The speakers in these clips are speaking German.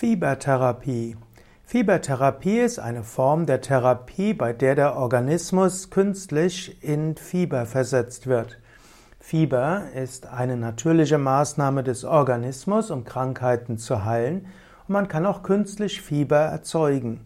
Fiebertherapie. Fiebertherapie ist eine Form der Therapie, bei der der Organismus künstlich in Fieber versetzt wird. Fieber ist eine natürliche Maßnahme des Organismus, um Krankheiten zu heilen, und man kann auch künstlich Fieber erzeugen.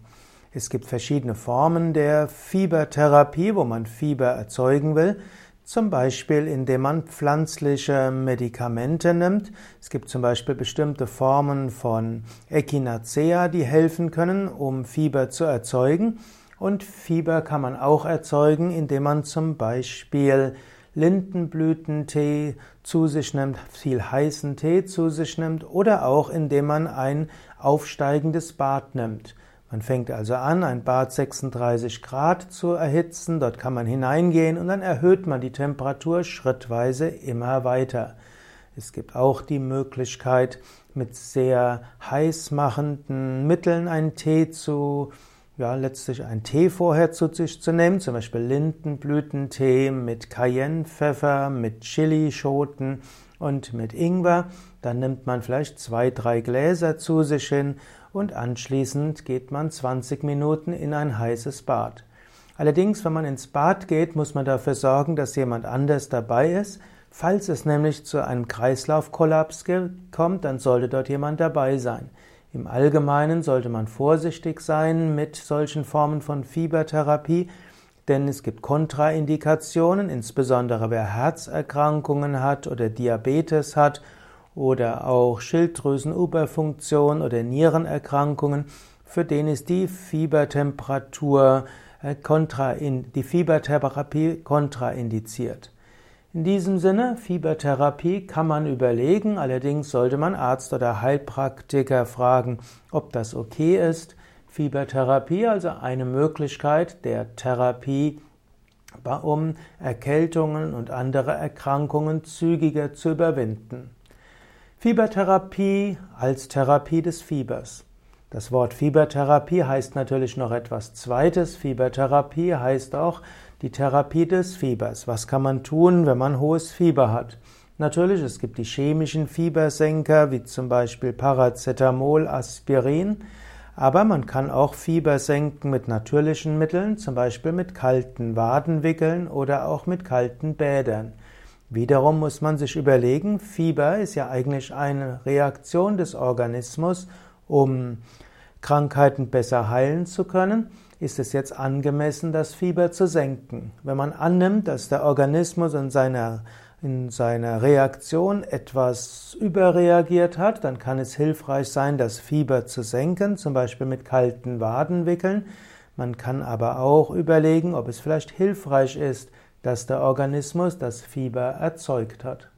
Es gibt verschiedene Formen der Fiebertherapie, wo man Fieber erzeugen will. Zum Beispiel, indem man pflanzliche Medikamente nimmt. Es gibt zum Beispiel bestimmte Formen von Echinacea, die helfen können, um Fieber zu erzeugen. Und Fieber kann man auch erzeugen, indem man zum Beispiel Lindenblütentee zu sich nimmt, viel heißen Tee zu sich nimmt oder auch indem man ein aufsteigendes Bad nimmt. Man fängt also an, ein Bad 36 Grad zu erhitzen, dort kann man hineingehen und dann erhöht man die Temperatur schrittweise immer weiter. Es gibt auch die Möglichkeit, mit sehr heiß machenden Mitteln einen Tee zu, ja, letztlich einen Tee vorher zu sich zu nehmen, zum Beispiel Lindenblütentee mit Cayennepfeffer, mit Chilischoten und mit Ingwer. Dann nimmt man vielleicht zwei, drei Gläser zu sich hin und anschließend geht man 20 Minuten in ein heißes Bad. Allerdings, wenn man ins Bad geht, muss man dafür sorgen, dass jemand anders dabei ist. Falls es nämlich zu einem Kreislaufkollaps kommt, dann sollte dort jemand dabei sein. Im Allgemeinen sollte man vorsichtig sein mit solchen Formen von Fiebertherapie, denn es gibt Kontraindikationen, insbesondere wer Herzerkrankungen hat oder Diabetes hat oder auch Schilddrüsenüberfunktion oder Nierenerkrankungen, für den ist die Fiebertemperatur äh, die Fiebertherapie kontraindiziert. In diesem Sinne, Fiebertherapie kann man überlegen, allerdings sollte man Arzt oder Heilpraktiker fragen, ob das okay ist. Fiebertherapie, also eine Möglichkeit der Therapie, um Erkältungen und andere Erkrankungen zügiger zu überwinden. Fiebertherapie als Therapie des Fiebers. Das Wort Fiebertherapie heißt natürlich noch etwas Zweites. Fiebertherapie heißt auch die Therapie des Fiebers. Was kann man tun, wenn man hohes Fieber hat? Natürlich, es gibt die chemischen Fiebersenker, wie zum Beispiel Paracetamol, Aspirin, aber man kann auch Fieber senken mit natürlichen Mitteln, zum Beispiel mit kalten Wadenwickeln oder auch mit kalten Bädern. Wiederum muss man sich überlegen, Fieber ist ja eigentlich eine Reaktion des Organismus, um Krankheiten besser heilen zu können. Ist es jetzt angemessen, das Fieber zu senken? Wenn man annimmt, dass der Organismus in seiner, in seiner Reaktion etwas überreagiert hat, dann kann es hilfreich sein, das Fieber zu senken, zum Beispiel mit kalten Wadenwickeln. Man kann aber auch überlegen, ob es vielleicht hilfreich ist, dass der Organismus das Fieber erzeugt hat.